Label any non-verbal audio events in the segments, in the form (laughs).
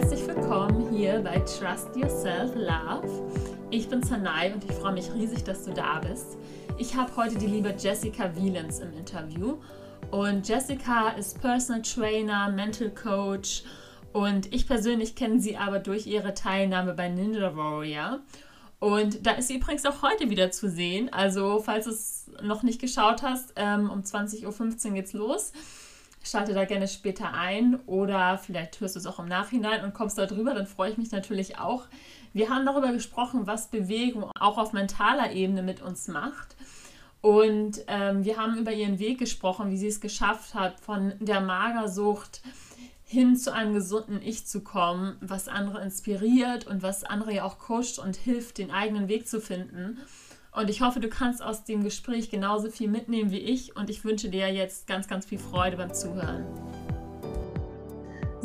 herzlich willkommen hier bei Trust Yourself Love. Ich bin Sanai und ich freue mich riesig, dass du da bist. Ich habe heute die liebe Jessica Wielens im Interview und Jessica ist Personal Trainer, Mental Coach und ich persönlich kenne sie aber durch ihre Teilnahme bei Ninja Warrior. Und da ist sie übrigens auch heute wieder zu sehen. Also, falls du es noch nicht geschaut hast, ähm, um 20.15 Uhr geht's los. Schalte da gerne später ein oder vielleicht hörst du es auch im Nachhinein und kommst da drüber, dann freue ich mich natürlich auch. Wir haben darüber gesprochen, was Bewegung auch auf mentaler Ebene mit uns macht. Und ähm, wir haben über ihren Weg gesprochen, wie sie es geschafft hat, von der Magersucht hin zu einem gesunden Ich zu kommen, was andere inspiriert und was andere ja auch coacht und hilft, den eigenen Weg zu finden. Und ich hoffe, du kannst aus dem Gespräch genauso viel mitnehmen wie ich und ich wünsche dir jetzt ganz, ganz viel Freude beim Zuhören.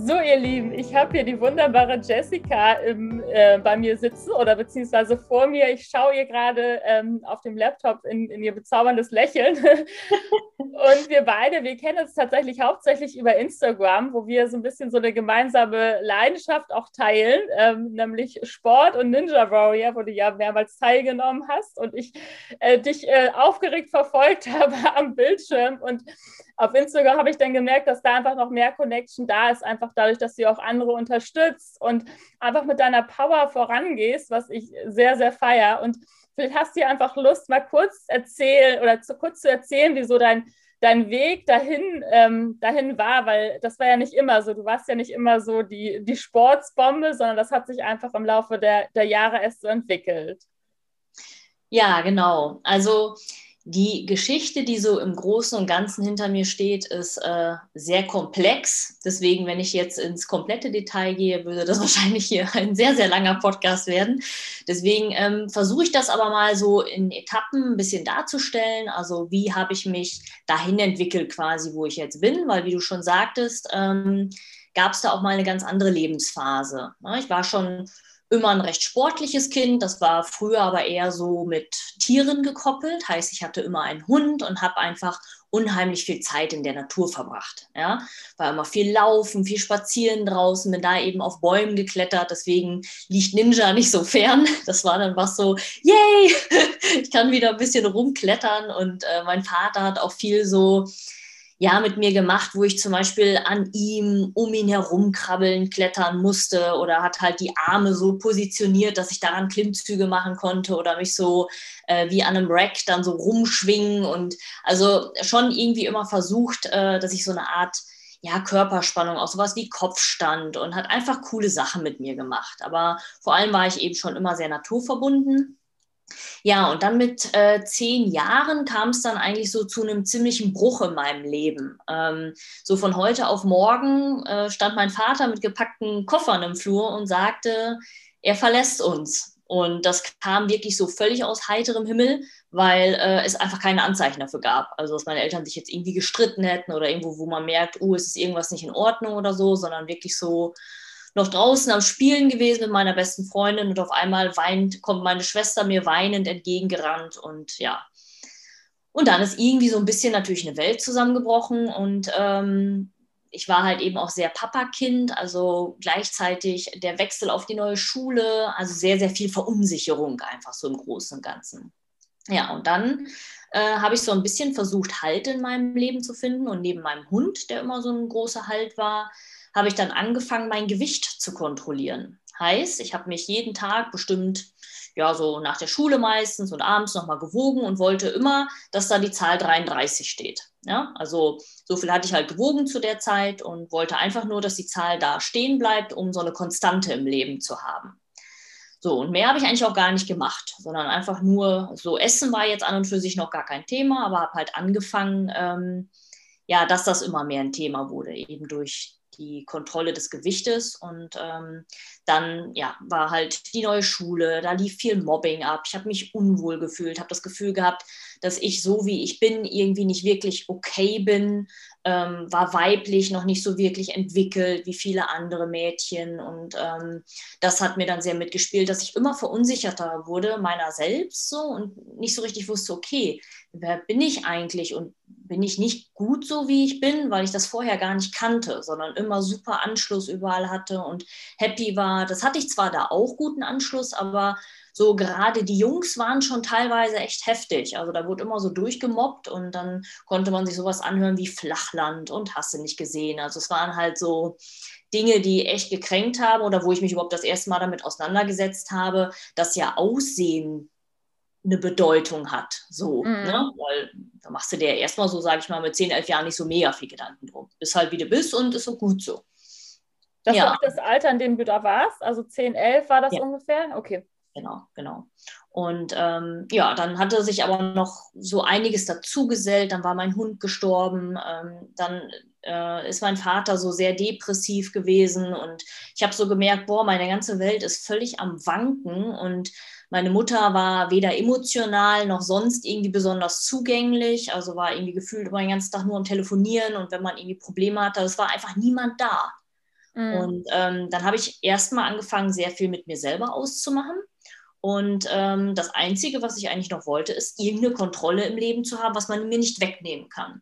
So, ihr Lieben, ich habe hier die wunderbare Jessica im, äh, bei mir sitzen oder beziehungsweise vor mir. Ich schaue ihr gerade ähm, auf dem Laptop in, in, ihr bezauberndes Lächeln. (laughs) und wir beide, wir kennen uns tatsächlich hauptsächlich über Instagram, wo wir so ein bisschen so eine gemeinsame Leidenschaft auch teilen, ähm, nämlich Sport und Ninja Warrior, wo du ja mehrmals teilgenommen hast und ich äh, dich äh, aufgeregt verfolgt (laughs) habe am Bildschirm und auf Instagram habe ich dann gemerkt, dass da einfach noch mehr Connection da ist, einfach dadurch, dass du auch andere unterstützt und einfach mit deiner Power vorangehst, was ich sehr, sehr feiere. Und vielleicht hast du einfach Lust, mal kurz erzählen oder zu, kurz zu erzählen, wieso dein, dein Weg dahin, ähm, dahin war, weil das war ja nicht immer so. Du warst ja nicht immer so die, die Sportsbombe, sondern das hat sich einfach im Laufe der, der Jahre erst so entwickelt. Ja, genau. Also die Geschichte, die so im Großen und Ganzen hinter mir steht, ist äh, sehr komplex. Deswegen, wenn ich jetzt ins komplette Detail gehe, würde das (laughs) wahrscheinlich hier ein sehr, sehr langer Podcast werden. Deswegen ähm, versuche ich das aber mal so in Etappen ein bisschen darzustellen. Also wie habe ich mich dahin entwickelt quasi, wo ich jetzt bin, weil wie du schon sagtest, ähm, gab es da auch mal eine ganz andere Lebensphase. Ich war schon immer ein recht sportliches Kind. Das war früher aber eher so mit Tieren gekoppelt. Heißt, ich hatte immer einen Hund und habe einfach unheimlich viel Zeit in der Natur verbracht. Ja? War immer viel Laufen, viel Spazieren draußen, bin da eben auf Bäumen geklettert. Deswegen liegt Ninja nicht so fern. (laughs) Das war dann was so, yay, (laughs) ich kann wieder ein bisschen rumklettern. Und äh, mein Vater hat auch viel so ja mit mir gemacht, wo ich zum Beispiel an ihm, um ihn herum krabbeln, klettern musste oder hat halt die Arme so positioniert, dass ich daran Klimmzüge machen konnte oder mich so äh, wie an einem Rack dann so rumschwingen und also schon irgendwie immer versucht, äh, dass ich so eine Art ja, Körperspannung, auch sowas wie Kopfstand und hat einfach coole Sachen mit mir gemacht. Aber vor allem war ich eben schon immer sehr naturverbunden ja, und dann mit äh, zehn Jahren kam es dann eigentlich so zu einem ziemlichen Bruch in meinem Leben. Ähm, so von heute auf morgen äh, stand mein Vater mit gepackten Koffern im Flur und sagte, er verlässt uns. Und das kam wirklich so völlig aus heiterem Himmel, weil äh, es einfach keine Anzeichen dafür gab. Also, dass meine Eltern sich jetzt irgendwie gestritten hätten oder irgendwo, wo man merkt, oh, es ist irgendwas nicht in Ordnung oder so, sondern wirklich so, noch draußen am Spielen gewesen mit meiner besten Freundin und auf einmal weint, kommt meine Schwester mir weinend entgegengerannt und ja. Und dann ist irgendwie so ein bisschen natürlich eine Welt zusammengebrochen und ähm, ich war halt eben auch sehr Papakind, also gleichzeitig der Wechsel auf die neue Schule, also sehr, sehr viel Verunsicherung einfach so im Großen und Ganzen. Ja, und dann äh, habe ich so ein bisschen versucht, Halt in meinem Leben zu finden und neben meinem Hund, der immer so ein großer Halt war, habe ich dann angefangen, mein Gewicht zu kontrollieren. Heißt, ich habe mich jeden Tag bestimmt, ja, so nach der Schule meistens und abends nochmal gewogen und wollte immer, dass da die Zahl 33 steht. Ja, also so viel hatte ich halt gewogen zu der Zeit und wollte einfach nur, dass die Zahl da stehen bleibt, um so eine Konstante im Leben zu haben. So, und mehr habe ich eigentlich auch gar nicht gemacht, sondern einfach nur so Essen war jetzt an und für sich noch gar kein Thema, aber habe halt angefangen, ähm, ja, dass das immer mehr ein Thema wurde, eben durch die Kontrolle des Gewichtes und ähm, dann ja, war halt die neue Schule, da lief viel Mobbing ab. Ich habe mich unwohl gefühlt, habe das Gefühl gehabt, dass ich so wie ich bin irgendwie nicht wirklich okay bin ähm, war weiblich noch nicht so wirklich entwickelt wie viele andere Mädchen. Und ähm, das hat mir dann sehr mitgespielt, dass ich immer verunsicherter wurde meiner selbst so und nicht so richtig wusste, okay, wer bin ich eigentlich und bin ich nicht gut so, wie ich bin, weil ich das vorher gar nicht kannte, sondern immer super Anschluss überall hatte und happy war. Das hatte ich zwar da auch guten Anschluss, aber so gerade die Jungs waren schon teilweise echt heftig. Also da wurde immer so durchgemobbt und dann konnte man sich sowas anhören wie Flachland und hast du nicht gesehen. Also es waren halt so Dinge, die echt gekränkt haben oder wo ich mich überhaupt das erste Mal damit auseinandergesetzt habe, dass ja Aussehen eine Bedeutung hat. So, mhm. ne? Weil da machst du dir erstmal so, sage ich mal, mit 10, 11 Jahren nicht so mega viel Gedanken drum. Bist halt wie du bist und ist so gut so. Das ja. war das Alter, in dem du da warst? Also 10, 11 war das ja. ungefähr? Okay genau, genau. Und ähm, ja, dann hatte sich aber noch so einiges dazugesellt. Dann war mein Hund gestorben. Ähm, dann äh, ist mein Vater so sehr depressiv gewesen. Und ich habe so gemerkt, boah, meine ganze Welt ist völlig am Wanken. Und meine Mutter war weder emotional noch sonst irgendwie besonders zugänglich. Also war irgendwie gefühlt immer den ganzen Tag nur am Telefonieren. Und wenn man irgendwie Probleme hatte, es war einfach niemand da. Mhm. Und ähm, dann habe ich erstmal angefangen, sehr viel mit mir selber auszumachen und ähm, das Einzige, was ich eigentlich noch wollte, ist, irgendeine Kontrolle im Leben zu haben, was man mir nicht wegnehmen kann.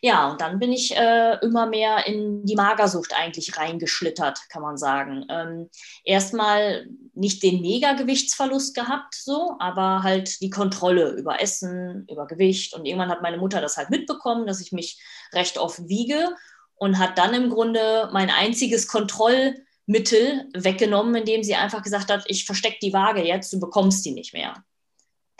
Ja, und dann bin ich äh, immer mehr in die Magersucht eigentlich reingeschlittert, kann man sagen. Ähm, erstmal nicht den Mega-Gewichtsverlust gehabt, so, aber halt die Kontrolle über Essen, über Gewicht. Und irgendwann hat meine Mutter das halt mitbekommen, dass ich mich recht oft wiege und hat dann im Grunde mein einziges Kontroll- Mittel weggenommen, indem sie einfach gesagt hat, ich verstecke die Waage jetzt, du bekommst die nicht mehr.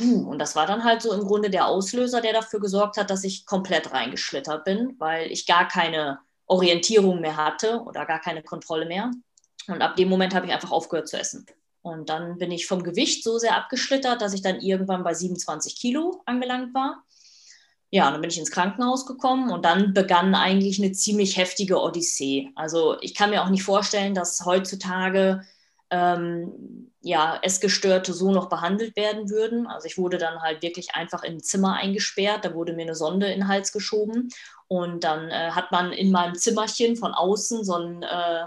Und das war dann halt so im Grunde der Auslöser, der dafür gesorgt hat, dass ich komplett reingeschlittert bin, weil ich gar keine Orientierung mehr hatte oder gar keine Kontrolle mehr. Und ab dem Moment habe ich einfach aufgehört zu essen. Und dann bin ich vom Gewicht so sehr abgeschlittert, dass ich dann irgendwann bei 27 Kilo angelangt war ja, dann bin ich ins Krankenhaus gekommen und dann begann eigentlich eine ziemlich heftige Odyssee. Also ich kann mir auch nicht vorstellen, dass heutzutage ähm, ja, Essgestörte so noch behandelt werden würden. Also ich wurde dann halt wirklich einfach in ein Zimmer eingesperrt, da wurde mir eine Sonde in den Hals geschoben und dann äh, hat man in meinem Zimmerchen von außen so ein äh,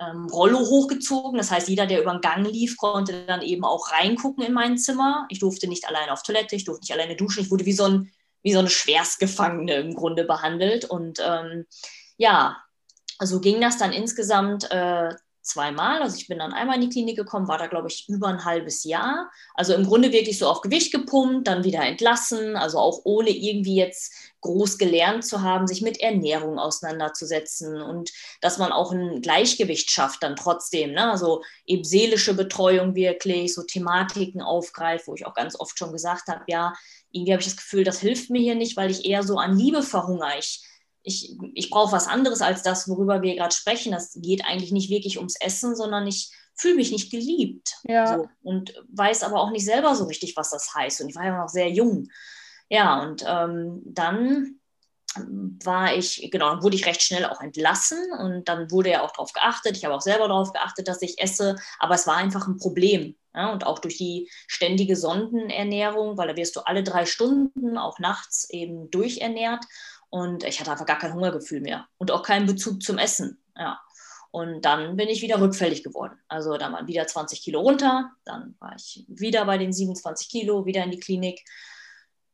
ähm, Rollo hochgezogen. Das heißt, jeder, der über den Gang lief, konnte dann eben auch reingucken in mein Zimmer. Ich durfte nicht alleine auf Toilette, ich durfte nicht alleine duschen. Ich wurde wie so ein wie so eine Schwerstgefangene im Grunde behandelt. Und ähm, ja, so ging das dann insgesamt äh, zweimal. Also ich bin dann einmal in die Klinik gekommen, war da, glaube ich, über ein halbes Jahr. Also im Grunde wirklich so auf Gewicht gepumpt, dann wieder entlassen, also auch ohne irgendwie jetzt groß gelernt zu haben, sich mit Ernährung auseinanderzusetzen und dass man auch ein Gleichgewicht schafft dann trotzdem. Ne? Also eben seelische Betreuung wirklich, so Thematiken aufgreift, wo ich auch ganz oft schon gesagt habe, ja, irgendwie habe ich das Gefühl, das hilft mir hier nicht, weil ich eher so an Liebe verhungere. Ich, ich, ich brauche was anderes als das, worüber wir gerade sprechen. Das geht eigentlich nicht wirklich ums Essen, sondern ich fühle mich nicht geliebt. Ja. So, und weiß aber auch nicht selber so richtig, was das heißt. Und ich war ja noch sehr jung. Ja, und ähm, dann war ich, genau, dann wurde ich recht schnell auch entlassen und dann wurde ja auch darauf geachtet. Ich habe auch selber darauf geachtet, dass ich esse, aber es war einfach ein Problem. Ja, und auch durch die ständige Sondenernährung, weil da wirst du alle drei Stunden, auch nachts eben durchernährt. Und ich hatte einfach gar kein Hungergefühl mehr und auch keinen Bezug zum Essen. Ja. Und dann bin ich wieder rückfällig geworden. Also dann waren wieder 20 Kilo runter, dann war ich wieder bei den 27 Kilo, wieder in die Klinik.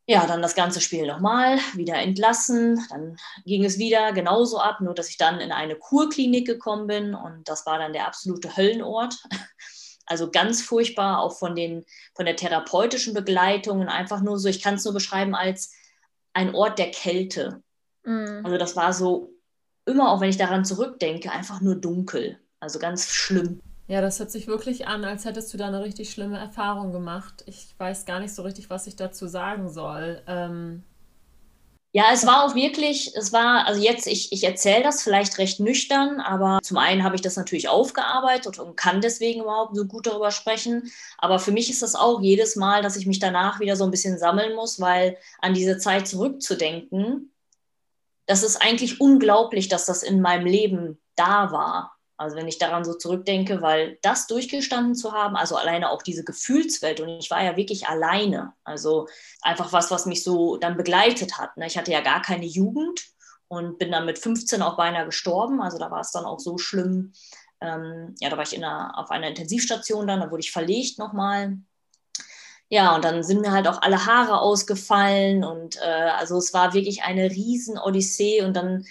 Ja, dann das ganze Spiel nochmal, wieder entlassen. Dann ging es wieder genauso ab, nur dass ich dann in eine Kurklinik gekommen bin und das war dann der absolute Höllenort. (laughs) Also ganz furchtbar, auch von, den, von der therapeutischen Begleitung und einfach nur so, ich kann es nur beschreiben als ein Ort der Kälte. Mhm. Also das war so immer, auch wenn ich daran zurückdenke, einfach nur dunkel. Also ganz schlimm. Ja, das hört sich wirklich an, als hättest du da eine richtig schlimme Erfahrung gemacht. Ich weiß gar nicht so richtig, was ich dazu sagen soll. Ähm, ja, es war auch wirklich, es war, also jetzt, ich, ich erzähle das vielleicht recht nüchtern, aber zum einen habe ich das natürlich aufgearbeitet und kann deswegen überhaupt so gut darüber sprechen. Aber für mich ist das auch jedes Mal, dass ich mich danach wieder so ein bisschen sammeln muss, weil an diese Zeit zurückzudenken, das ist eigentlich unglaublich, dass das in meinem Leben da war. Also wenn ich daran so zurückdenke, weil das durchgestanden zu haben, also alleine auch diese Gefühlswelt und ich war ja wirklich alleine. Also einfach was, was mich so dann begleitet hat. Ne? Ich hatte ja gar keine Jugend und bin dann mit 15 auch beinahe gestorben. Also da war es dann auch so schlimm. Ähm, ja, da war ich in einer, auf einer Intensivstation dann, da wurde ich verlegt nochmal. Ja, und dann sind mir halt auch alle Haare ausgefallen und äh, also es war wirklich eine riesen Odyssee und dann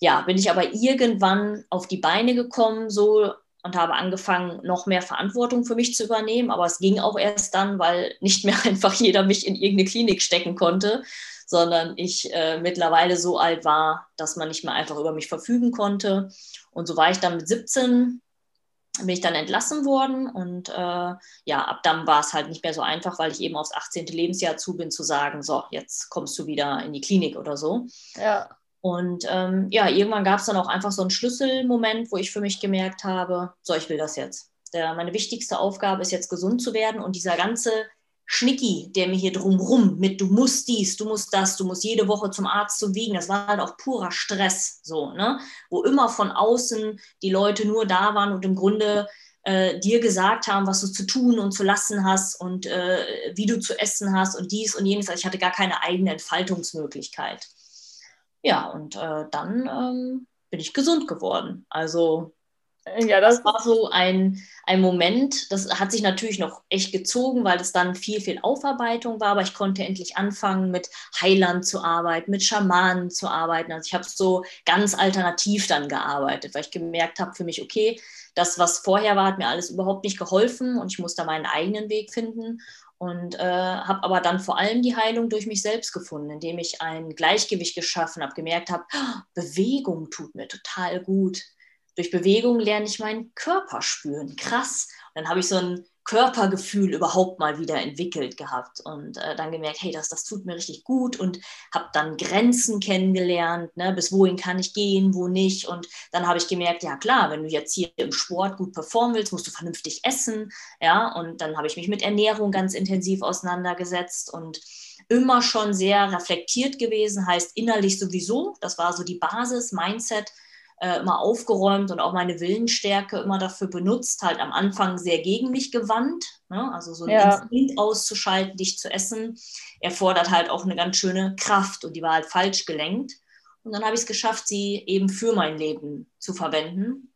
ja, bin ich aber irgendwann auf die Beine gekommen, so und habe angefangen, noch mehr Verantwortung für mich zu übernehmen. Aber es ging auch erst dann, weil nicht mehr (laughs) einfach jeder mich in irgendeine Klinik stecken konnte, sondern ich äh, mittlerweile so alt war, dass man nicht mehr einfach über mich verfügen konnte. Und so war ich dann mit 17, bin ich dann entlassen worden. Und äh, ja, ab dann war es halt nicht mehr so einfach, weil ich eben aufs 18. Lebensjahr zu bin, zu sagen, so, jetzt kommst du wieder in die Klinik oder so. Ja. Und ähm, ja, irgendwann gab es dann auch einfach so einen Schlüsselmoment, wo ich für mich gemerkt habe, so, ich will das jetzt. Der, meine wichtigste Aufgabe ist jetzt gesund zu werden und dieser ganze Schnicki, der mir hier drumrum mit, du musst dies, du musst das, du musst jede Woche zum Arzt zu wiegen, das war halt auch purer Stress, so, ne? Wo immer von außen die Leute nur da waren und im Grunde äh, dir gesagt haben, was du zu tun und zu lassen hast und äh, wie du zu essen hast und dies und jenes. Also ich hatte gar keine eigene Entfaltungsmöglichkeit. Ja, und äh, dann ähm, bin ich gesund geworden. Also ja, das, das war so ein, ein Moment, das hat sich natürlich noch echt gezogen, weil es dann viel, viel Aufarbeitung war, aber ich konnte endlich anfangen, mit Heilern zu arbeiten, mit Schamanen zu arbeiten. Also ich habe so ganz alternativ dann gearbeitet, weil ich gemerkt habe für mich, okay, das, was vorher war, hat mir alles überhaupt nicht geholfen und ich muss da meinen eigenen Weg finden. Und äh, habe aber dann vor allem die Heilung durch mich selbst gefunden, indem ich ein Gleichgewicht geschaffen habe, gemerkt habe, oh, Bewegung tut mir total gut. Durch Bewegung lerne ich meinen Körper spüren. Krass. Und dann habe ich so ein Körpergefühl überhaupt mal wieder entwickelt gehabt und äh, dann gemerkt, hey, das, das tut mir richtig gut und habe dann Grenzen kennengelernt, ne, bis wohin kann ich gehen, wo nicht und dann habe ich gemerkt, ja klar, wenn du jetzt hier im Sport gut performen willst, musst du vernünftig essen, ja, und dann habe ich mich mit Ernährung ganz intensiv auseinandergesetzt und immer schon sehr reflektiert gewesen, heißt innerlich sowieso, das war so die Basis, Mindset, äh, immer aufgeräumt und auch meine Willensstärke immer dafür benutzt, halt am Anfang sehr gegen mich gewandt. Ne? Also so ein ja. Instinkt auszuschalten, dich zu essen, erfordert halt auch eine ganz schöne Kraft und die war halt falsch gelenkt. Und dann habe ich es geschafft, sie eben für mein Leben zu verwenden.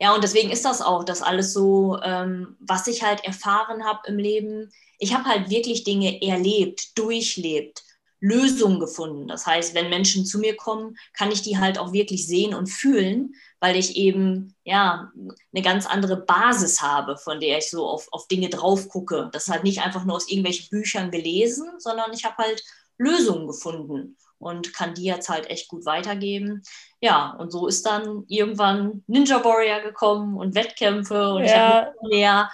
Ja, und deswegen ist das auch, das alles so, ähm, was ich halt erfahren habe im Leben. Ich habe halt wirklich Dinge erlebt, durchlebt Lösungen gefunden. Das heißt, wenn Menschen zu mir kommen, kann ich die halt auch wirklich sehen und fühlen, weil ich eben ja eine ganz andere Basis habe, von der ich so auf, auf Dinge drauf gucke. Das ist halt nicht einfach nur aus irgendwelchen Büchern gelesen, sondern ich habe halt Lösungen gefunden und kann die jetzt halt echt gut weitergeben. Ja, und so ist dann irgendwann Ninja Warrior gekommen und Wettkämpfe und ja. ich habe mehr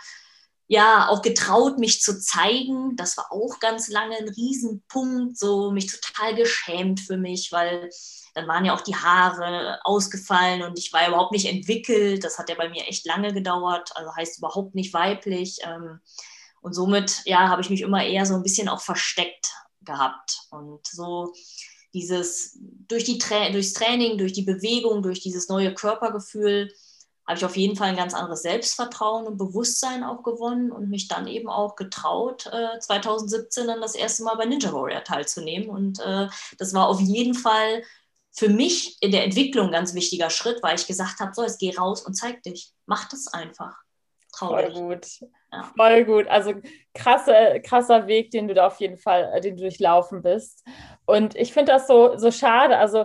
ja auch getraut, mich zu zeigen. Das war auch ganz lange ein Riesenpunkt, so mich total geschämt für mich, weil dann waren ja auch die Haare ausgefallen und ich war überhaupt nicht entwickelt. Das hat ja bei mir echt lange gedauert, also heißt überhaupt nicht weiblich. Ähm, und somit, ja, habe ich mich immer eher so ein bisschen auch versteckt gehabt. Und so dieses, durch die Tra durchs Training, durch die Bewegung, durch dieses neue Körpergefühl, habe ich auf jeden Fall ein ganz anderes Selbstvertrauen und Bewusstsein auch gewonnen und mich dann eben auch getraut, äh, 2017 dann das erste Mal bei Ninja Warrior teilzunehmen. Und äh, das war auf jeden Fall für mich in der Entwicklung ein ganz wichtiger Schritt, weil ich gesagt habe, so, jetzt geh raus und zeig dich. Mach das einfach. Traurig. Voll gut. Ja. Voll gut. Also krasse, krasser Weg, den du da auf jeden Fall, äh, den du durchlaufen bist. Und ich finde das so, so schade. Also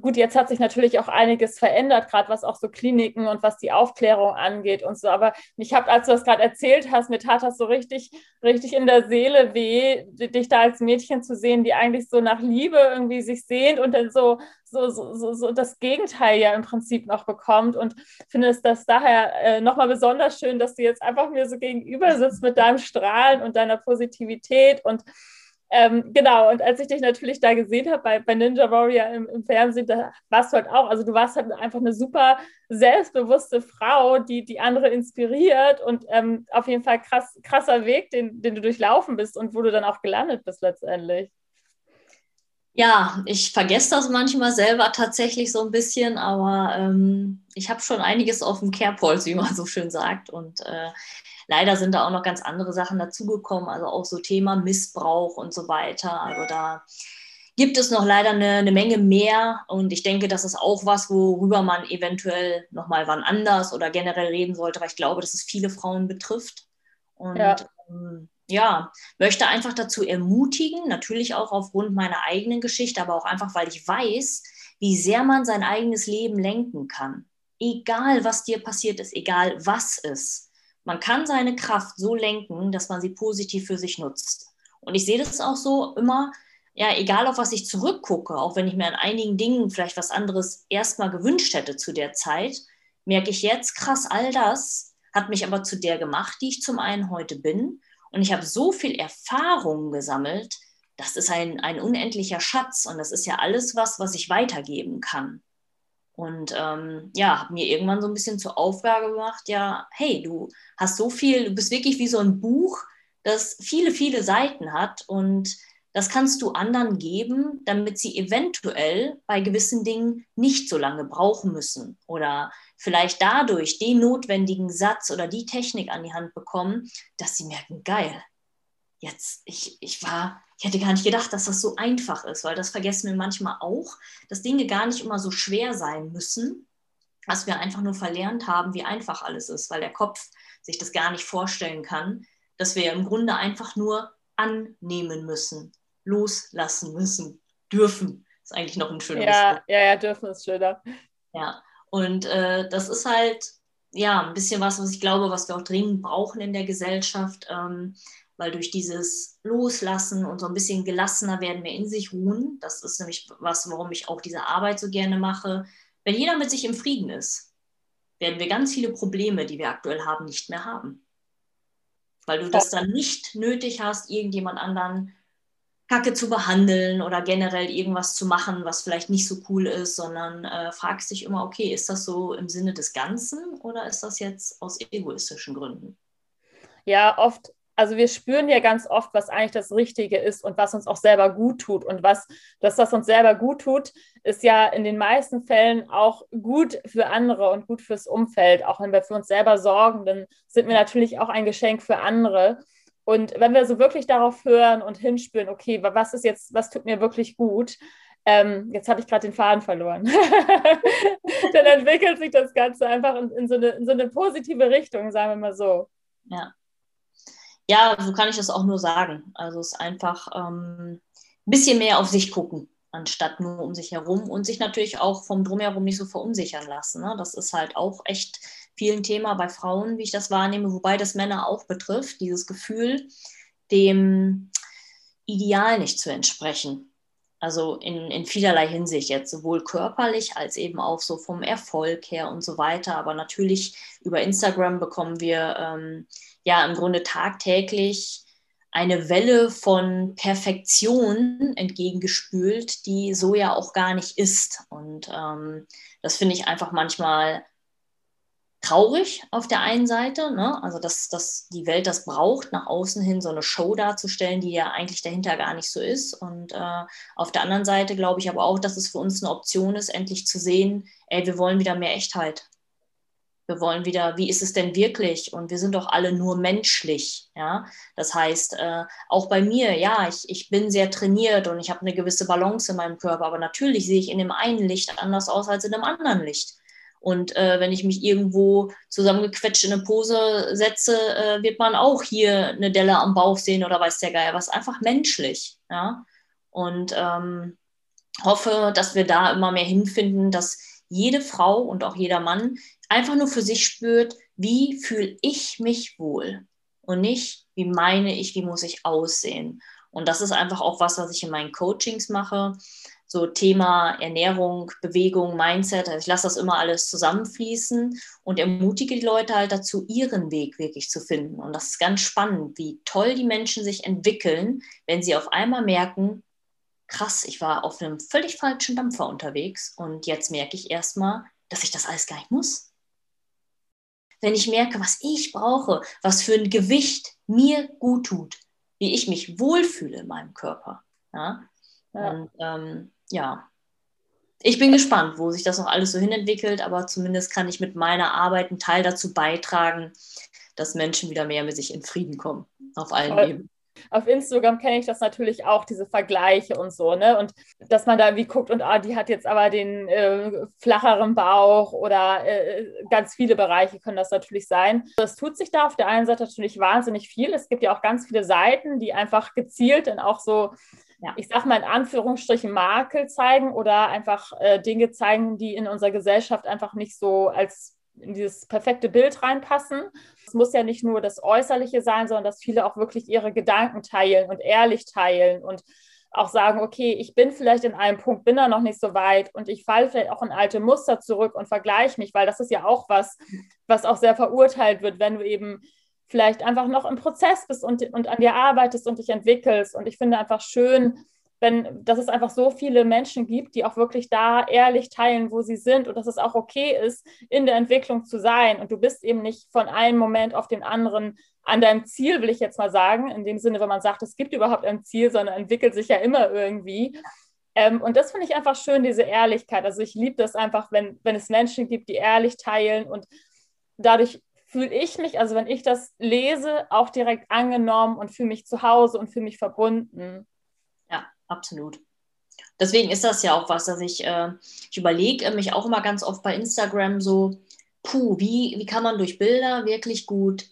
gut, jetzt hat sich natürlich auch einiges verändert, gerade was auch so Kliniken und was die Aufklärung angeht und so. Aber ich habe, als du das gerade erzählt hast, mir tat das so richtig, richtig in der Seele weh, dich da als Mädchen zu sehen, die eigentlich so nach Liebe irgendwie sich sehnt und dann so, so, so, so das Gegenteil ja im Prinzip noch bekommt. Und finde es das daher äh, nochmal besonders schön, dass du jetzt einfach mir so gegenüber sitzt mit deinem Strahlen und deiner Positivität und ähm, genau, und als ich dich natürlich da gesehen habe bei, bei Ninja Warrior im, im, Fernsehen, da warst du halt auch, also du warst halt einfach eine super selbstbewusste Frau, die die andere inspiriert und ähm, auf jeden Fall krass, krasser Weg, den, den du durchlaufen bist und wo du dann auch gelandet bist letztendlich. Ja, ich vergesse das manchmal selber tatsächlich so ein bisschen, aber ähm, ich habe schon einiges auf dem Kerbholz, wie man so schön sagt. Und äh, Leider sind da auch noch ganz andere Sachen dazugekommen, also auch so Thema Missbrauch und so weiter. Also da gibt es noch leider eine, eine, Menge mehr. Und ich denke, das ist auch was, worüber man eventuell nochmal wann anders oder generell reden sollte, weil ich glaube, dass es viele Frauen betrifft. Und ja. Ähm, ja, möchte einfach dazu ermutigen, natürlich auch aufgrund meiner eigenen Geschichte, aber auch einfach, weil ich weiß, wie sehr man sein eigenes Leben lenken kann. Egal, was dir passiert ist, egal was ist. Man kann seine Kraft so lenken, dass man sie positiv für sich nutzt. Und ich sehe das auch so immer, ja, egal auf was ich zurückgucke, auch wenn ich mir an einigen Dingen vielleicht was anderes erstmal gewünscht hätte zu der Zeit, merke ich jetzt, krass, all das hat mich aber zu der gemacht, die ich zum einen heute bin. Und ich habe so viel Erfahrung gesammelt, das ist ein, ein unendlicher Schatz und das ist ja alles was, was ich weitergeben kann. Und ähm, ja, habe mir irgendwann so ein bisschen zur Aufgabe gemacht, ja, hey, du hast so viel, du bist wirklich wie so ein Buch, das viele, viele Seiten hat und das kannst du anderen geben, damit sie eventuell bei gewissen Dingen nicht so lange brauchen müssen oder vielleicht dadurch den notwendigen Satz oder die Technik an die Hand bekommen, dass sie merken, geil, jetzt, ich, ich war, ich hätte gar nicht gedacht, dass das so einfach ist, weil das vergessen wir manchmal auch, dass Dinge gar nicht immer so schwer sein müssen, dass wir einfach nur verlernt haben, wie einfach alles ist, weil der Kopf sich das gar nicht vorstellen kann, dass wir im Grunde einfach nur annehmen müssen loslassen müssen, dürfen. Ist eigentlich noch ein schönes ja, Wort. Ja, ja, dürfen ist schöner. Ja, und äh, das ist halt ja ein bisschen was, was ich glaube, was wir auch dringend brauchen in der Gesellschaft, ähm, weil durch dieses Loslassen und so ein bisschen gelassener werden, mehr in sich ruhen. Das ist nämlich was, warum ich auch diese Arbeit so gerne mache. Wenn jeder mit sich im Frieden ist, werden wir ganz viele Probleme, die wir aktuell haben, nicht mehr haben. Weil du das dann nicht nötig hast, irgendjemand anderen Kacke zu behandeln oder generell irgendwas zu machen, was vielleicht nicht so cool ist, sondern äh, fragst dich immer, okay, ist das so im Sinne des Ganzen oder ist das jetzt aus egoistischen Gründen? Ja, oft, also wir spüren ja ganz oft, was eigentlich das Richtige ist und was uns auch selber gut tut. Und was, das, uns selber gut tut, ist ja in den meisten Fällen auch gut für andere und gut fürs Umfeld. Auch wenn wir für uns selber sorgen, dann sind wir natürlich auch ein Geschenk für andere. Und wenn wir so wirklich darauf hören und hinspüren, okay, was ist jetzt, was tut mir wirklich gut, ähm, jetzt habe ich gerade den Faden verloren, (laughs) dann entwickelt sich das Ganze einfach in, in, so eine, in so eine positive Richtung, sagen wir mal so. Ja. Ja, so kann ich das auch nur sagen. Also es ist einfach ähm, ein bisschen mehr auf sich gucken, anstatt nur um sich herum und sich natürlich auch vom Drumherum nicht so verunsichern lassen. Ne? Das ist halt auch echt vielen Thema bei Frauen, wie ich das wahrnehme, wobei das Männer auch betrifft, dieses Gefühl, dem Ideal nicht zu entsprechen. Also in, in vielerlei Hinsicht jetzt, sowohl körperlich als eben auch so vom Erfolg her und so weiter. Aber natürlich über Instagram bekommen wir ähm, ja im Grunde tagtäglich eine Welle von Perfektion entgegengespült, die so ja auch gar nicht ist. Und ähm, das finde ich einfach manchmal traurig auf der einen Seite, ne? also dass, dass die Welt das braucht, nach außen hin so eine Show darzustellen, die ja eigentlich dahinter gar nicht so ist. Und äh, auf der anderen Seite glaube ich aber auch, dass es für uns eine Option ist, endlich zu sehen, ey, wir wollen wieder mehr Echtheit. Wir wollen wieder, wie ist es denn wirklich? Und wir sind doch alle nur menschlich. Ja? Das heißt, äh, auch bei mir, ja, ich, ich bin sehr trainiert und ich habe eine gewisse Balance in meinem Körper, aber natürlich sehe ich in dem einen Licht anders aus als in dem anderen Licht. Und äh, wenn ich mich irgendwo zusammengequetscht in eine Pose setze, äh, wird man auch hier eine Delle am Bauch sehen oder weiß der Geier was. Einfach menschlich. Ja? Und ähm, hoffe, dass wir da immer mehr hinfinden, dass jede Frau und auch jeder Mann einfach nur für sich spürt, wie fühle ich mich wohl und nicht, wie meine ich, wie muss ich aussehen. Und das ist einfach auch was, was ich in meinen Coachings mache so Thema Ernährung, Bewegung, Mindset. Also ich lasse das immer alles zusammenfließen und ermutige die Leute halt dazu, ihren Weg wirklich zu finden. Und das ist ganz spannend, wie toll die Menschen sich entwickeln, wenn sie auf einmal merken, krass, ich war auf einem völlig falschen Dampfer unterwegs und jetzt merke ich erstmal, dass ich das alles gar nicht muss. Wenn ich merke, was ich brauche, was für ein Gewicht mir gut tut, wie ich mich wohlfühle in meinem Körper. Ja? Ja. Und ähm, ja, ich bin gespannt, wo sich das noch alles so hinentwickelt, aber zumindest kann ich mit meiner Arbeit einen Teil dazu beitragen, dass Menschen wieder mehr mit sich in Frieden kommen, auf allen Ebenen. auf Instagram kenne ich das natürlich auch, diese Vergleiche und so, ne? Und dass man da irgendwie guckt und ah, die hat jetzt aber den äh, flacheren Bauch oder äh, ganz viele Bereiche können das natürlich sein. Das tut sich da auf der einen Seite natürlich wahnsinnig viel. Es gibt ja auch ganz viele Seiten, die einfach gezielt und auch so ja. ich sag mal in Anführungsstrichen Makel zeigen oder einfach äh, Dinge zeigen, die in unserer Gesellschaft einfach nicht so als in dieses perfekte Bild reinpassen. Es muss ja nicht nur das Äußerliche sein, sondern dass viele auch wirklich ihre Gedanken teilen und ehrlich teilen und auch sagen, okay, ich bin vielleicht in einem Punkt, bin da noch nicht so weit und ich falle vielleicht auch in alte Muster zurück und vergleiche mich, weil das ist ja auch was, was auch sehr verurteilt wird, wenn du eben vielleicht einfach noch im Prozess bist und, und an dir arbeitest und dich entwickelst. Und ich finde einfach schön, wenn, dass es einfach so viele Menschen gibt, die auch wirklich da ehrlich teilen, wo sie sind und dass es auch okay ist, in der Entwicklung zu sein. Und du bist eben nicht von einem Moment auf den anderen an deinem Ziel, will ich jetzt mal sagen, in dem Sinne, wenn man sagt, es gibt überhaupt ein Ziel, sondern entwickelt sich ja immer irgendwie. Ähm, und das finde ich einfach schön, diese Ehrlichkeit. Also ich liebe das einfach, wenn, wenn es Menschen gibt, die ehrlich teilen und dadurch fühle ich mich, also wenn ich das lese, auch direkt angenommen und fühle mich zu Hause und fühle mich verbunden absolut. Deswegen ist das ja auch was, dass ich, äh, ich überlege mich auch immer ganz oft bei Instagram so, puh, wie, wie kann man durch Bilder wirklich gut,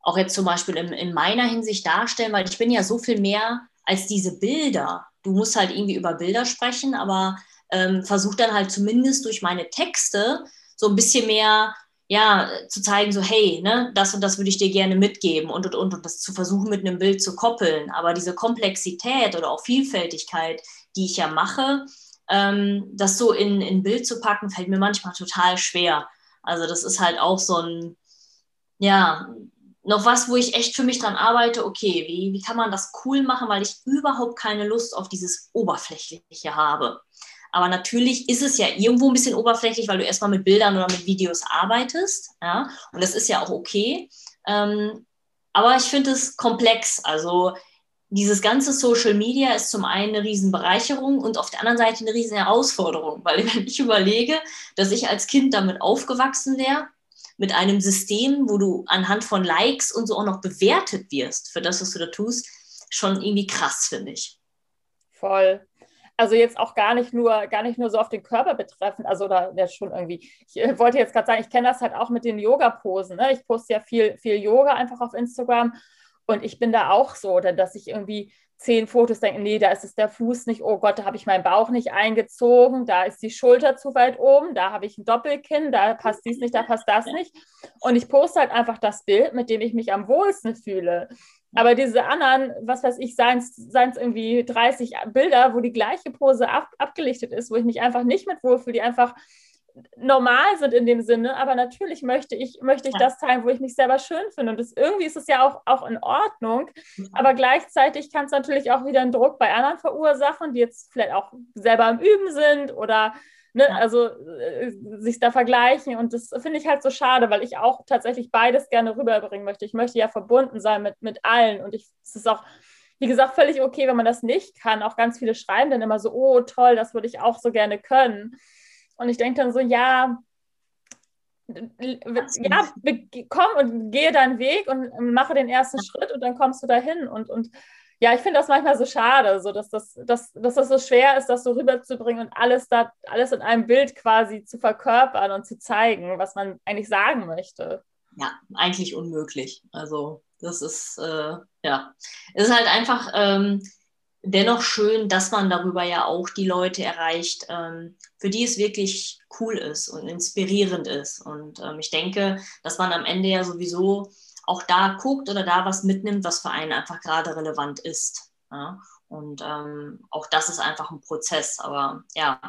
auch jetzt zum Beispiel in, in meiner Hinsicht darstellen, weil ich bin ja so viel mehr als diese Bilder. Du musst halt irgendwie über Bilder sprechen, aber ähm, versuch dann halt zumindest durch meine Texte so ein bisschen mehr ja, zu zeigen, so, hey, ne, das und das würde ich dir gerne mitgeben und, und, und, und das zu versuchen, mit einem Bild zu koppeln. Aber diese Komplexität oder auch Vielfältigkeit, die ich ja mache, ähm, das so in ein Bild zu packen, fällt mir manchmal total schwer. Also das ist halt auch so ein, ja, noch was, wo ich echt für mich dran arbeite, okay, wie, wie kann man das cool machen, weil ich überhaupt keine Lust auf dieses Oberflächliche habe. Aber natürlich ist es ja irgendwo ein bisschen oberflächlich, weil du erstmal mit Bildern oder mit Videos arbeitest. Ja? Und das ist ja auch okay. Ähm, aber ich finde es komplex. Also dieses ganze Social Media ist zum einen eine Riesenbereicherung und auf der anderen Seite eine riesen Herausforderung, weil (laughs) wenn ich überlege, dass ich als Kind damit aufgewachsen wäre, mit einem System, wo du anhand von Likes und so auch noch bewertet wirst für das, was du da tust, schon irgendwie krass, finde ich. Voll. Also jetzt auch gar nicht nur, gar nicht nur so auf den Körper betreffend, also da ja schon irgendwie. Ich äh, wollte jetzt gerade sagen, ich kenne das halt auch mit den Yoga-Posen. Ne? Ich poste ja viel, viel Yoga einfach auf Instagram und ich bin da auch so, dass ich irgendwie zehn Fotos denke, nee, da ist es der Fuß nicht, oh Gott, da habe ich meinen Bauch nicht eingezogen, da ist die Schulter zu weit oben, da habe ich ein Doppelkinn, da passt dies nicht, da passt das nicht. Und ich poste halt einfach das Bild, mit dem ich mich am wohlsten fühle. Aber diese anderen, was weiß ich, seien es irgendwie 30 Bilder, wo die gleiche Pose ab, abgelichtet ist, wo ich mich einfach nicht mit wohlfühle, die einfach normal sind in dem Sinne, aber natürlich möchte ich, möchte ich das teilen, wo ich mich selber schön finde. Und das, irgendwie ist es ja auch, auch in Ordnung, aber gleichzeitig kann es natürlich auch wieder einen Druck bei anderen verursachen, die jetzt vielleicht auch selber am Üben sind oder Ne? Ja. Also äh, sich da vergleichen und das finde ich halt so schade, weil ich auch tatsächlich beides gerne rüberbringen möchte. Ich möchte ja verbunden sein mit, mit allen und ich, es ist auch, wie gesagt, völlig okay, wenn man das nicht kann. Auch ganz viele schreiben dann immer so, oh toll, das würde ich auch so gerne können. Und ich denke dann so, ja, ja, komm und gehe deinen Weg und mache den ersten Schritt und dann kommst du dahin und, und ja, ich finde das manchmal so schade, so dass das, dass, dass das so schwer ist, das so rüberzubringen und alles da, alles in einem Bild quasi zu verkörpern und zu zeigen, was man eigentlich sagen möchte. Ja, eigentlich unmöglich. Also das ist äh, ja, es ist halt einfach ähm, dennoch schön, dass man darüber ja auch die Leute erreicht, ähm, für die es wirklich cool ist und inspirierend ist. Und ähm, ich denke, dass man am Ende ja sowieso auch da guckt oder da was mitnimmt, was für einen einfach gerade relevant ist. Ja? Und ähm, auch das ist einfach ein Prozess. Aber ja,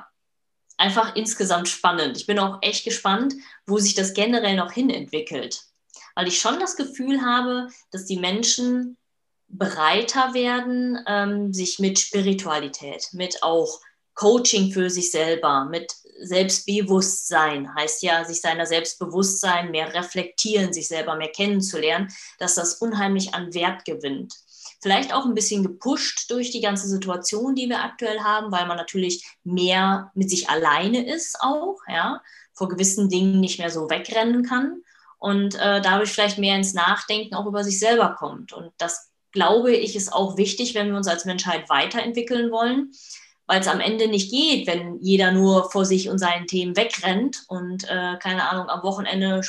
einfach insgesamt spannend. Ich bin auch echt gespannt, wo sich das generell noch hin entwickelt. Weil ich schon das Gefühl habe, dass die Menschen breiter werden, ähm, sich mit Spiritualität, mit auch Coaching für sich selber, mit Selbstbewusstsein, heißt ja, sich seiner Selbstbewusstsein mehr reflektieren, sich selber mehr kennenzulernen, dass das unheimlich an Wert gewinnt. Vielleicht auch ein bisschen gepusht durch die ganze Situation, die wir aktuell haben, weil man natürlich mehr mit sich alleine ist auch, ja, vor gewissen Dingen nicht mehr so wegrennen kann und äh, dadurch vielleicht mehr ins Nachdenken auch über sich selber kommt. Und das glaube ich, ist auch wichtig, wenn wir uns als Menschheit weiterentwickeln wollen, weil es am Ende nicht geht, wenn jeder nur vor sich und seinen Themen wegrennt und, äh, keine Ahnung, am Wochenende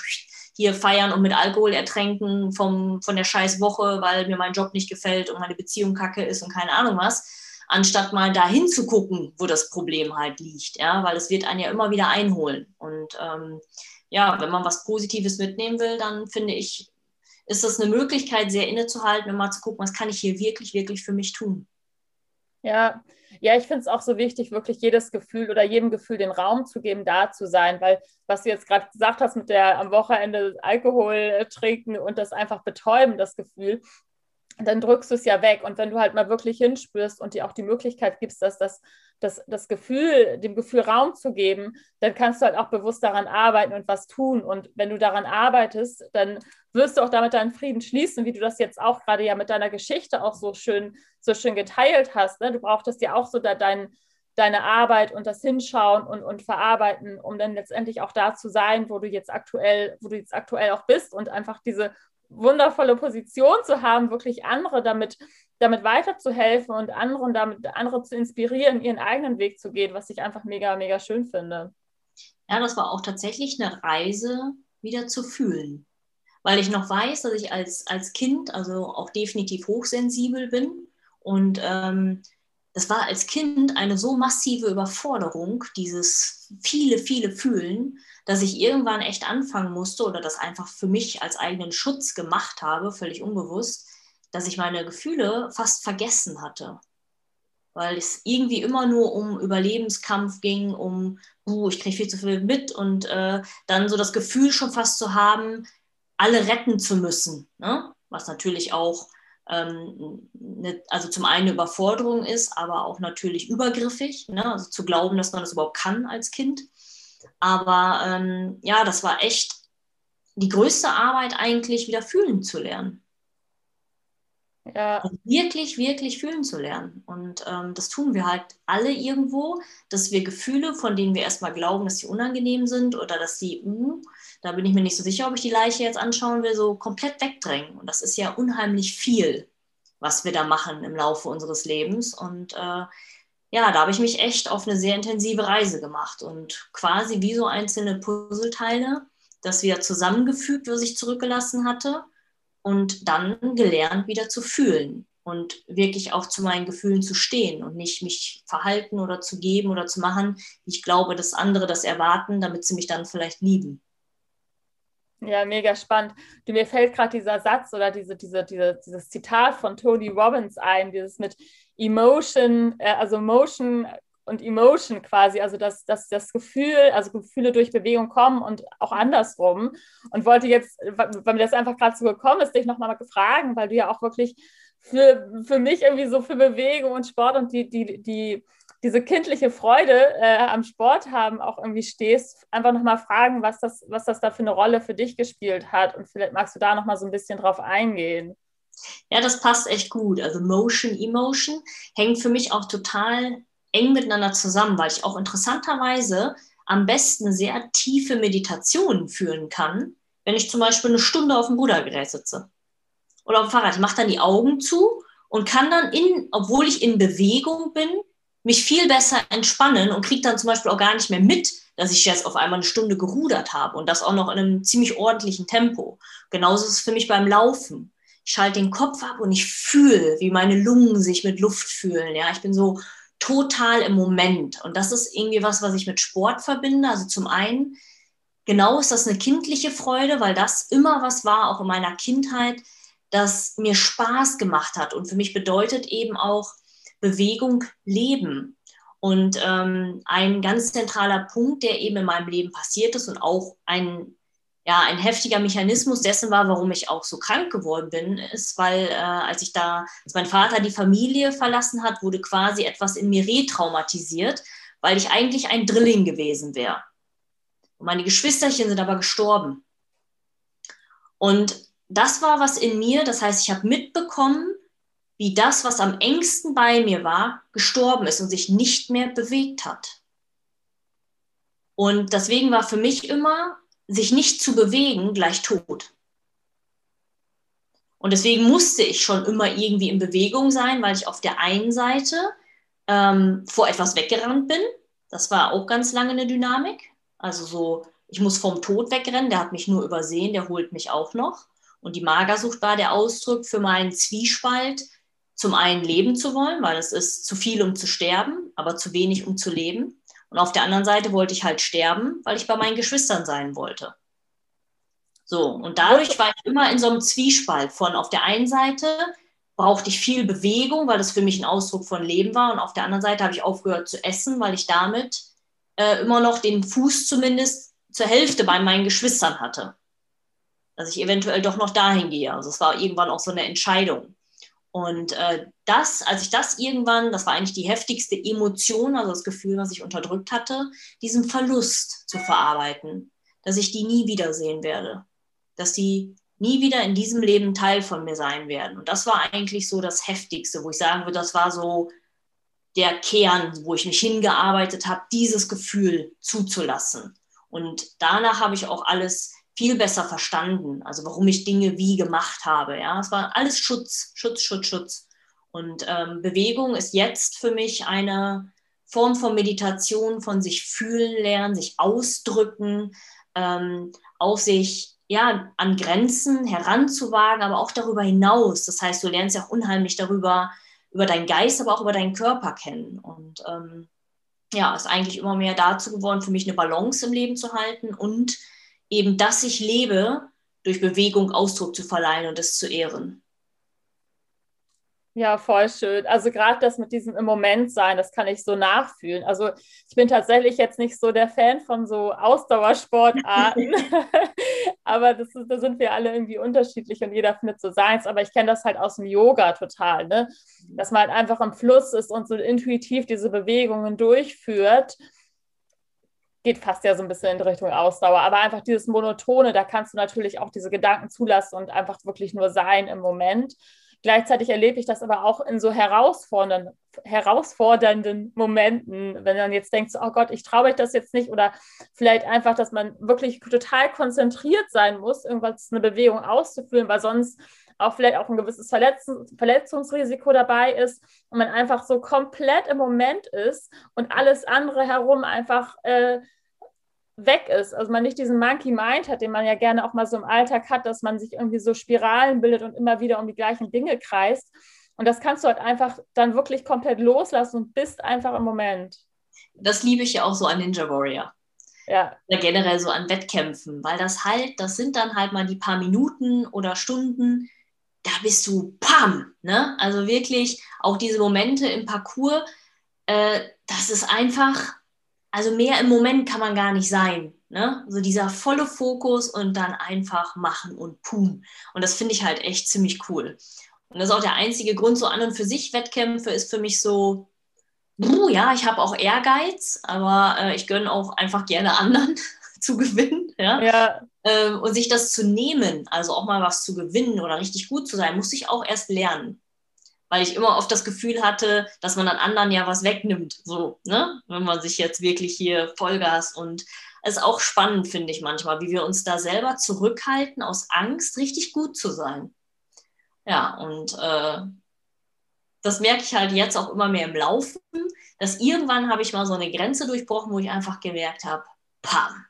hier feiern und mit Alkohol ertränken vom, von der scheiß Woche, weil mir mein Job nicht gefällt und meine Beziehung kacke ist und keine Ahnung was, anstatt mal dahin zu gucken, wo das Problem halt liegt, ja, weil es wird einen ja immer wieder einholen. Und ähm, ja, wenn man was Positives mitnehmen will, dann finde ich, ist das eine Möglichkeit, sehr innezuhalten und mal zu gucken, was kann ich hier wirklich, wirklich für mich tun. Ja, ja, ich finde es auch so wichtig, wirklich jedes Gefühl oder jedem Gefühl den Raum zu geben, da zu sein, weil was du jetzt gerade gesagt hast mit der am Wochenende Alkohol trinken und das einfach betäuben, das Gefühl, dann drückst du es ja weg. Und wenn du halt mal wirklich hinspürst und dir auch die Möglichkeit gibst, dass das, das, das Gefühl, dem Gefühl Raum zu geben, dann kannst du halt auch bewusst daran arbeiten und was tun. Und wenn du daran arbeitest, dann wirst du auch damit deinen Frieden schließen, wie du das jetzt auch gerade ja mit deiner Geschichte auch so schön, so schön geteilt hast. Ne? Du brauchtest ja auch so da dein, deine Arbeit und das Hinschauen und, und Verarbeiten, um dann letztendlich auch da zu sein, wo du jetzt aktuell, wo du jetzt aktuell auch bist und einfach diese wundervolle Position zu haben, wirklich andere damit, damit weiterzuhelfen und anderen damit andere zu inspirieren, ihren eigenen Weg zu gehen, was ich einfach mega, mega schön finde. Ja, das war auch tatsächlich eine Reise, wieder zu fühlen. Weil ich noch weiß, dass ich als, als Kind also auch definitiv hochsensibel bin. Und ähm, das war als Kind eine so massive Überforderung, dieses viele, viele Fühlen, dass ich irgendwann echt anfangen musste oder das einfach für mich als eigenen Schutz gemacht habe, völlig unbewusst, dass ich meine Gefühle fast vergessen hatte. Weil es irgendwie immer nur um Überlebenskampf ging, um, uh, ich kriege viel zu viel mit und äh, dann so das Gefühl schon fast zu haben, alle retten zu müssen. Ne? Was natürlich auch, ähm, ne, also zum einen eine Überforderung ist, aber auch natürlich übergriffig. Ne? Also zu glauben, dass man das überhaupt kann als Kind. Aber ähm, ja, das war echt die größte Arbeit eigentlich, wieder fühlen zu lernen. Ja. Also wirklich, wirklich fühlen zu lernen. Und ähm, das tun wir halt alle irgendwo, dass wir Gefühle, von denen wir erstmal glauben, dass sie unangenehm sind oder dass sie, uh, da bin ich mir nicht so sicher, ob ich die Leiche jetzt anschauen will, so komplett wegdrängen. Und das ist ja unheimlich viel, was wir da machen im Laufe unseres Lebens. Und äh, ja, da habe ich mich echt auf eine sehr intensive Reise gemacht und quasi wie so einzelne Puzzleteile, das wieder zusammengefügt, was ich zurückgelassen hatte und dann gelernt, wieder zu fühlen und wirklich auch zu meinen Gefühlen zu stehen und nicht mich verhalten oder zu geben oder zu machen, ich glaube, dass andere das erwarten, damit sie mich dann vielleicht lieben. Ja, mega spannend. Du, mir fällt gerade dieser Satz oder diese, diese, diese, dieses Zitat von Tony Robbins ein, dieses mit Emotion, äh, also Motion und Emotion quasi, also dass, dass das Gefühl, also Gefühle durch Bewegung kommen und auch andersrum. Und wollte jetzt, weil mir das einfach gerade so gekommen ist, dich nochmal fragen, weil du ja auch wirklich für, für mich irgendwie so für Bewegung und Sport und die, die, die, diese kindliche Freude äh, am Sport haben auch irgendwie stehst, einfach nochmal fragen, was das, was das da für eine Rolle für dich gespielt hat. Und vielleicht magst du da nochmal so ein bisschen drauf eingehen. Ja, das passt echt gut. Also Motion, Emotion hängt für mich auch total eng miteinander zusammen, weil ich auch interessanterweise am besten sehr tiefe Meditationen führen kann, wenn ich zum Beispiel eine Stunde auf dem Rudergerät sitze oder auf dem Fahrrad. Ich mache dann die Augen zu und kann dann, in, obwohl ich in Bewegung bin, mich viel besser entspannen und kriege dann zum Beispiel auch gar nicht mehr mit, dass ich jetzt auf einmal eine Stunde gerudert habe und das auch noch in einem ziemlich ordentlichen Tempo. Genauso ist es für mich beim Laufen ich schalte den Kopf ab und ich fühle, wie meine Lungen sich mit Luft fühlen. Ja, ich bin so total im Moment. Und das ist irgendwie was, was ich mit Sport verbinde. Also zum einen, genau ist das eine kindliche Freude, weil das immer was war, auch in meiner Kindheit, das mir Spaß gemacht hat. Und für mich bedeutet eben auch Bewegung Leben. Und ähm, ein ganz zentraler Punkt, der eben in meinem Leben passiert ist und auch ein ja, ein heftiger Mechanismus dessen war, warum ich auch so krank geworden bin, ist, weil äh, als ich da, als mein Vater die Familie verlassen hat, wurde quasi etwas in mir retraumatisiert, weil ich eigentlich ein Drilling gewesen wäre. Und meine Geschwisterchen sind aber gestorben. Und das war was in mir, das heißt, ich habe mitbekommen, wie das, was am engsten bei mir war, gestorben ist und sich nicht mehr bewegt hat. Und deswegen war für mich immer sich nicht zu bewegen gleich tot. Und deswegen musste ich schon immer irgendwie in Bewegung sein, weil ich auf der einen Seite ähm, vor etwas weggerannt bin. Das war auch ganz lange eine Dynamik. Also so, ich muss vom Tod wegrennen, der hat mich nur übersehen, der holt mich auch noch. Und die Magersucht war der Ausdruck für meinen Zwiespalt, zum einen leben zu wollen, weil es ist zu viel, um zu sterben, aber zu wenig, um zu leben. Und auf der anderen Seite wollte ich halt sterben, weil ich bei meinen Geschwistern sein wollte. So, und dadurch war ich immer in so einem Zwiespalt von auf der einen Seite brauchte ich viel Bewegung, weil das für mich ein Ausdruck von Leben war. Und auf der anderen Seite habe ich aufgehört zu essen, weil ich damit äh, immer noch den Fuß zumindest zur Hälfte bei meinen Geschwistern hatte. Dass ich eventuell doch noch dahin gehe. Also es war irgendwann auch so eine Entscheidung. Und äh, das, als ich das irgendwann, das war eigentlich die heftigste Emotion, also das Gefühl, was ich unterdrückt hatte, diesen Verlust zu verarbeiten, dass ich die nie wiedersehen werde, dass die nie wieder in diesem Leben Teil von mir sein werden. Und das war eigentlich so das Heftigste, wo ich sagen würde, das war so der Kern, wo ich mich hingearbeitet habe, dieses Gefühl zuzulassen. Und danach habe ich auch alles viel besser verstanden, also warum ich Dinge wie gemacht habe. Ja, es war alles Schutz, Schutz, Schutz, Schutz. Und ähm, Bewegung ist jetzt für mich eine Form von Meditation, von sich fühlen lernen, sich ausdrücken, ähm, auf sich ja an Grenzen heranzuwagen, aber auch darüber hinaus. Das heißt, du lernst ja auch unheimlich darüber über deinen Geist, aber auch über deinen Körper kennen. Und ähm, ja, ist eigentlich immer mehr dazu geworden, für mich eine Balance im Leben zu halten und eben, dass ich lebe, durch Bewegung Ausdruck zu verleihen und es zu ehren. Ja, voll schön. Also gerade das mit diesem im Moment sein, das kann ich so nachfühlen. Also ich bin tatsächlich jetzt nicht so der Fan von so Ausdauersportarten, (laughs) aber das ist, da sind wir alle irgendwie unterschiedlich und jeder findet so seins. Aber ich kenne das halt aus dem Yoga total, ne? dass man halt einfach im Fluss ist und so intuitiv diese Bewegungen durchführt geht fast ja so ein bisschen in Richtung Ausdauer, aber einfach dieses Monotone, da kannst du natürlich auch diese Gedanken zulassen und einfach wirklich nur sein im Moment. Gleichzeitig erlebe ich das aber auch in so herausfordernden, herausfordernden Momenten, wenn man jetzt denkt, oh Gott, ich traue mich das jetzt nicht oder vielleicht einfach, dass man wirklich total konzentriert sein muss, irgendwas, eine Bewegung auszuführen, weil sonst auch vielleicht auch ein gewisses Verletzungs Verletzungsrisiko dabei ist und man einfach so komplett im Moment ist und alles andere herum einfach äh, weg ist. Also man nicht diesen Monkey Mind hat, den man ja gerne auch mal so im Alltag hat, dass man sich irgendwie so Spiralen bildet und immer wieder um die gleichen Dinge kreist. Und das kannst du halt einfach dann wirklich komplett loslassen und bist einfach im Moment. Das liebe ich ja auch so an Ninja Warrior. Ja. Oder generell so an Wettkämpfen, weil das halt, das sind dann halt mal die paar Minuten oder Stunden, da bist du pam, ne? Also wirklich auch diese Momente im Parcours, äh, das ist einfach, also mehr im Moment kann man gar nicht sein. Ne? Also dieser volle Fokus und dann einfach machen und pum. Und das finde ich halt echt ziemlich cool. Und das ist auch der einzige Grund, so an und für sich Wettkämpfe ist für mich so, ja, ich habe auch Ehrgeiz, aber äh, ich gönne auch einfach gerne anderen (laughs) zu gewinnen. Ja? ja. Ähm, und sich das zu nehmen, also auch mal was zu gewinnen oder richtig gut zu sein, muss ich auch erst lernen weil ich immer oft das Gefühl hatte, dass man an anderen ja was wegnimmt, so, ne? Wenn man sich jetzt wirklich hier Vollgas und es ist auch spannend, finde ich manchmal, wie wir uns da selber zurückhalten aus Angst, richtig gut zu sein. Ja, und äh, das merke ich halt jetzt auch immer mehr im Laufen, dass irgendwann habe ich mal so eine Grenze durchbrochen, wo ich einfach gemerkt habe, pam,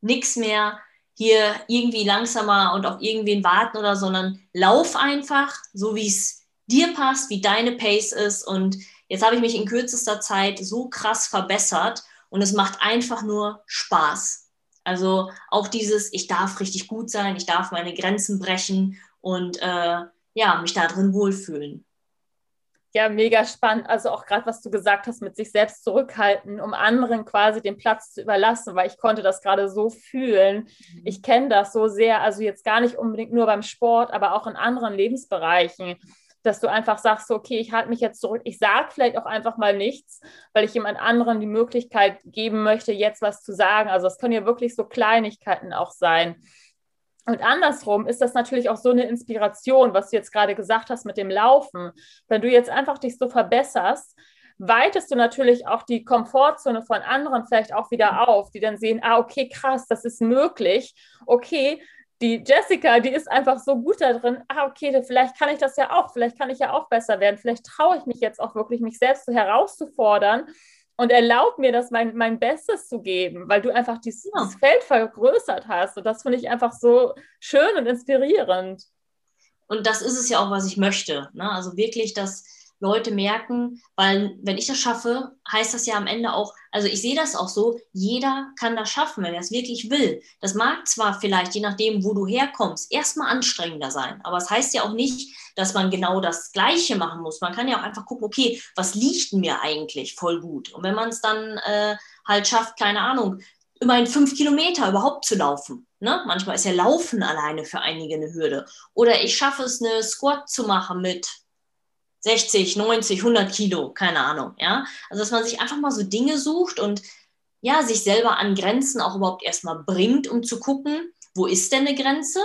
nichts mehr hier irgendwie langsamer und auf irgendwen warten oder, sondern lauf einfach, so wie es dir passt, wie deine Pace ist. Und jetzt habe ich mich in kürzester Zeit so krass verbessert und es macht einfach nur Spaß. Also auch dieses, ich darf richtig gut sein, ich darf meine Grenzen brechen und äh, ja, mich da drin wohlfühlen. Ja, mega spannend. Also auch gerade, was du gesagt hast, mit sich selbst zurückhalten, um anderen quasi den Platz zu überlassen, weil ich konnte das gerade so fühlen. Mhm. Ich kenne das so sehr, also jetzt gar nicht unbedingt nur beim Sport, aber auch in anderen Lebensbereichen dass du einfach sagst, okay, ich halte mich jetzt zurück, ich sage vielleicht auch einfach mal nichts, weil ich jemand anderen die Möglichkeit geben möchte, jetzt was zu sagen. Also es können ja wirklich so Kleinigkeiten auch sein. Und andersrum ist das natürlich auch so eine Inspiration, was du jetzt gerade gesagt hast mit dem Laufen. Wenn du jetzt einfach dich so verbesserst, weitest du natürlich auch die Komfortzone von anderen vielleicht auch wieder auf, die dann sehen, ah, okay, krass, das ist möglich. Okay, die Jessica, die ist einfach so gut da drin. Ah, okay, vielleicht kann ich das ja auch, vielleicht kann ich ja auch besser werden, vielleicht traue ich mich jetzt auch wirklich, mich selbst so herauszufordern und erlaub mir das mein, mein Bestes zu geben, weil du einfach dieses, ja. dieses Feld vergrößert hast. Und das finde ich einfach so schön und inspirierend. Und das ist es ja auch, was ich möchte. Ne? Also wirklich, dass Leute merken, weil wenn ich das schaffe, heißt das ja am Ende auch, also ich sehe das auch so, jeder kann das schaffen, wenn er es wirklich will. Das mag zwar vielleicht, je nachdem, wo du herkommst, erstmal anstrengender sein, aber es das heißt ja auch nicht, dass man genau das Gleiche machen muss. Man kann ja auch einfach gucken, okay, was liegt mir eigentlich voll gut? Und wenn man es dann äh, halt schafft, keine Ahnung, immerhin fünf Kilometer überhaupt zu laufen. Ne? Manchmal ist ja Laufen alleine für einige eine Hürde. Oder ich schaffe es, eine Squat zu machen mit 60, 90, 100 Kilo, keine Ahnung, ja. Also, dass man sich einfach mal so Dinge sucht und ja, sich selber an Grenzen auch überhaupt erstmal bringt, um zu gucken, wo ist denn eine Grenze?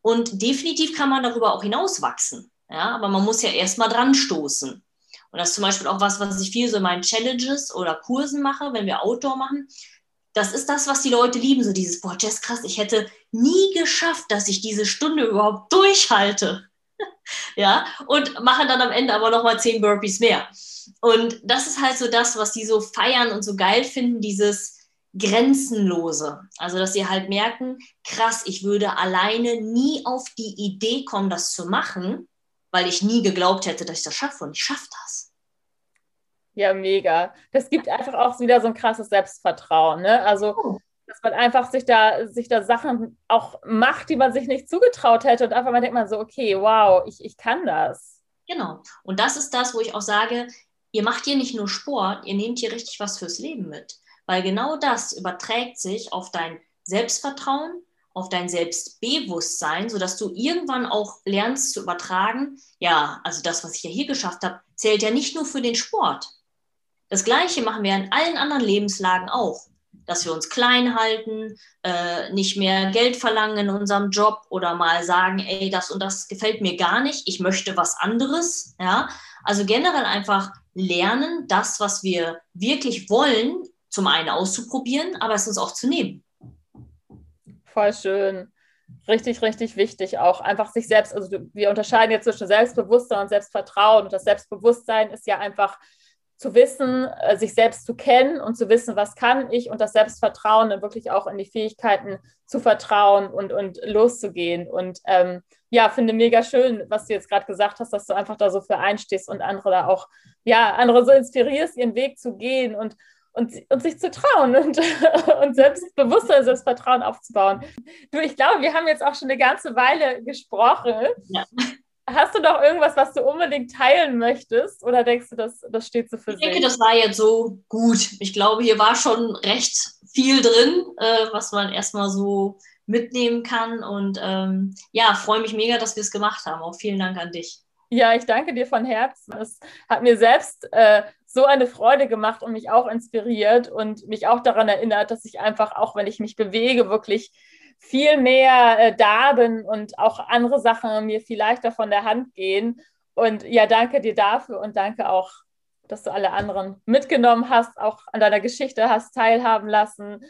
Und definitiv kann man darüber auch hinauswachsen, ja, aber man muss ja erstmal dran stoßen. Und das ist zum Beispiel auch was, was ich viel so in meinen Challenges oder Kursen mache, wenn wir Outdoor machen. Das ist das, was die Leute lieben, so dieses, boah, Jess, krass, ich hätte nie geschafft, dass ich diese Stunde überhaupt durchhalte (laughs) ja, und machen dann am Ende aber nochmal zehn Burpees mehr. Und das ist halt so das, was die so feiern und so geil finden, dieses Grenzenlose. Also, dass sie halt merken, krass, ich würde alleine nie auf die Idee kommen, das zu machen, weil ich nie geglaubt hätte, dass ich das schaffe und ich schaffe das. Ja, mega. Das gibt einfach auch wieder so ein krasses Selbstvertrauen. Ne? Also, oh dass man einfach sich da, sich da Sachen auch macht, die man sich nicht zugetraut hätte und einfach mal denkt man so, okay, wow, ich, ich kann das. Genau. Und das ist das, wo ich auch sage, ihr macht hier nicht nur Sport, ihr nehmt hier richtig was fürs Leben mit. Weil genau das überträgt sich auf dein Selbstvertrauen, auf dein Selbstbewusstsein, sodass du irgendwann auch lernst zu übertragen, ja, also das, was ich ja hier geschafft habe, zählt ja nicht nur für den Sport. Das Gleiche machen wir in allen anderen Lebenslagen auch dass wir uns klein halten, äh, nicht mehr Geld verlangen in unserem Job oder mal sagen, ey, das und das gefällt mir gar nicht, ich möchte was anderes. Ja? Also generell einfach lernen, das, was wir wirklich wollen, zum einen auszuprobieren, aber es uns auch zu nehmen. Voll schön. Richtig, richtig wichtig auch. Einfach sich selbst, also wir unterscheiden jetzt zwischen Selbstbewusstsein und Selbstvertrauen. Und das Selbstbewusstsein ist ja einfach zu wissen, äh, sich selbst zu kennen und zu wissen, was kann ich und das Selbstvertrauen dann wirklich auch in die Fähigkeiten zu vertrauen und, und loszugehen. Und ähm, ja, finde mega schön, was du jetzt gerade gesagt hast, dass du einfach da so für einstehst und andere da auch, ja, andere so inspirierst, ihren Weg zu gehen und, und, und sich zu trauen und, (laughs) und Selbstbewusstsein, Selbstvertrauen aufzubauen. Du, ich glaube, wir haben jetzt auch schon eine ganze Weile gesprochen. Ja. Hast du noch irgendwas, was du unbedingt teilen möchtest? Oder denkst du, das, das steht so für ich sich? Ich denke, das war jetzt so gut. Ich glaube, hier war schon recht viel drin, äh, was man erstmal so mitnehmen kann. Und ähm, ja, freue mich mega, dass wir es gemacht haben. Auch vielen Dank an dich. Ja, ich danke dir von Herzen. Es hat mir selbst äh, so eine Freude gemacht und mich auch inspiriert und mich auch daran erinnert, dass ich einfach, auch wenn ich mich bewege, wirklich viel mehr äh, da bin und auch andere Sachen mir viel leichter von der Hand gehen. Und ja, danke dir dafür und danke auch, dass du alle anderen mitgenommen hast, auch an deiner Geschichte hast teilhaben lassen,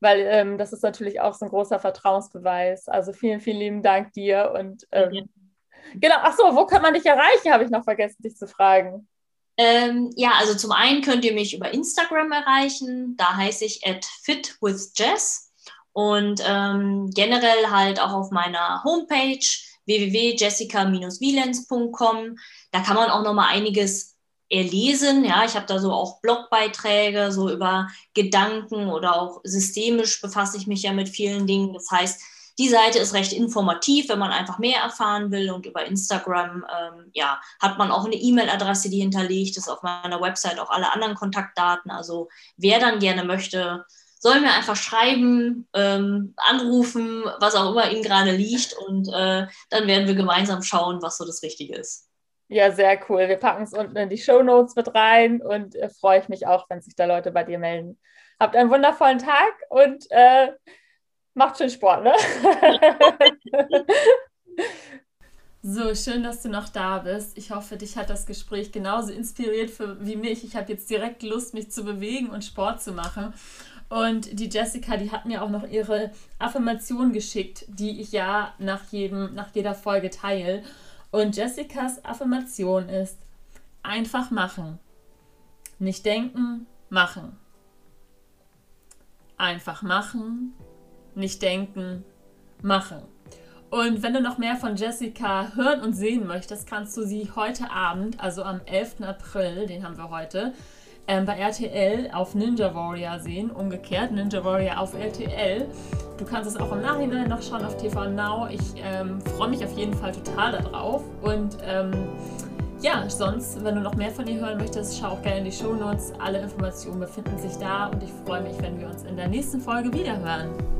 weil ähm, das ist natürlich auch so ein großer Vertrauensbeweis. Also vielen, vielen lieben Dank dir und ähm, ja. genau, ach so, wo kann man dich erreichen, habe ich noch vergessen, dich zu fragen. Ähm, ja, also zum einen könnt ihr mich über Instagram erreichen, da heiße ich at fitwithjess und ähm, generell halt auch auf meiner Homepage www.jessica-wielenz.com. Da kann man auch noch mal einiges erlesen. Ja, ich habe da so auch Blogbeiträge so über Gedanken oder auch systemisch befasse ich mich ja mit vielen Dingen. Das heißt, die Seite ist recht informativ, wenn man einfach mehr erfahren will. Und über Instagram ähm, ja, hat man auch eine E-Mail-Adresse, die hinterlegt ist. Auf meiner Website auch alle anderen Kontaktdaten. Also wer dann gerne möchte, soll mir einfach schreiben, ähm, anrufen, was auch immer ihm gerade liegt und äh, dann werden wir gemeinsam schauen, was so das Richtige ist. Ja, sehr cool. Wir packen es unten in die Show Notes mit rein und äh, freue ich mich auch, wenn sich da Leute bei dir melden. Habt einen wundervollen Tag und äh, macht schön Sport, ne? (laughs) So, schön, dass du noch da bist. Ich hoffe, dich hat das Gespräch genauso inspiriert für, wie mich. Ich habe jetzt direkt Lust, mich zu bewegen und Sport zu machen. Und die Jessica, die hat mir auch noch ihre Affirmation geschickt, die ich ja nach, jedem, nach jeder Folge teile. Und Jessicas Affirmation ist einfach machen. Nicht denken, machen. Einfach machen, nicht denken, machen. Und wenn du noch mehr von Jessica hören und sehen möchtest, kannst du sie heute Abend, also am 11. April, den haben wir heute, ähm, bei RTL auf Ninja Warrior sehen. Umgekehrt, Ninja Warrior auf RTL. Du kannst es auch im Nachhinein noch schauen auf TV Now. Ich ähm, freue mich auf jeden Fall total darauf. Und ähm, ja, sonst, wenn du noch mehr von ihr hören möchtest, schau auch gerne in die Show Notes. Alle Informationen befinden sich da und ich freue mich, wenn wir uns in der nächsten Folge wiederhören.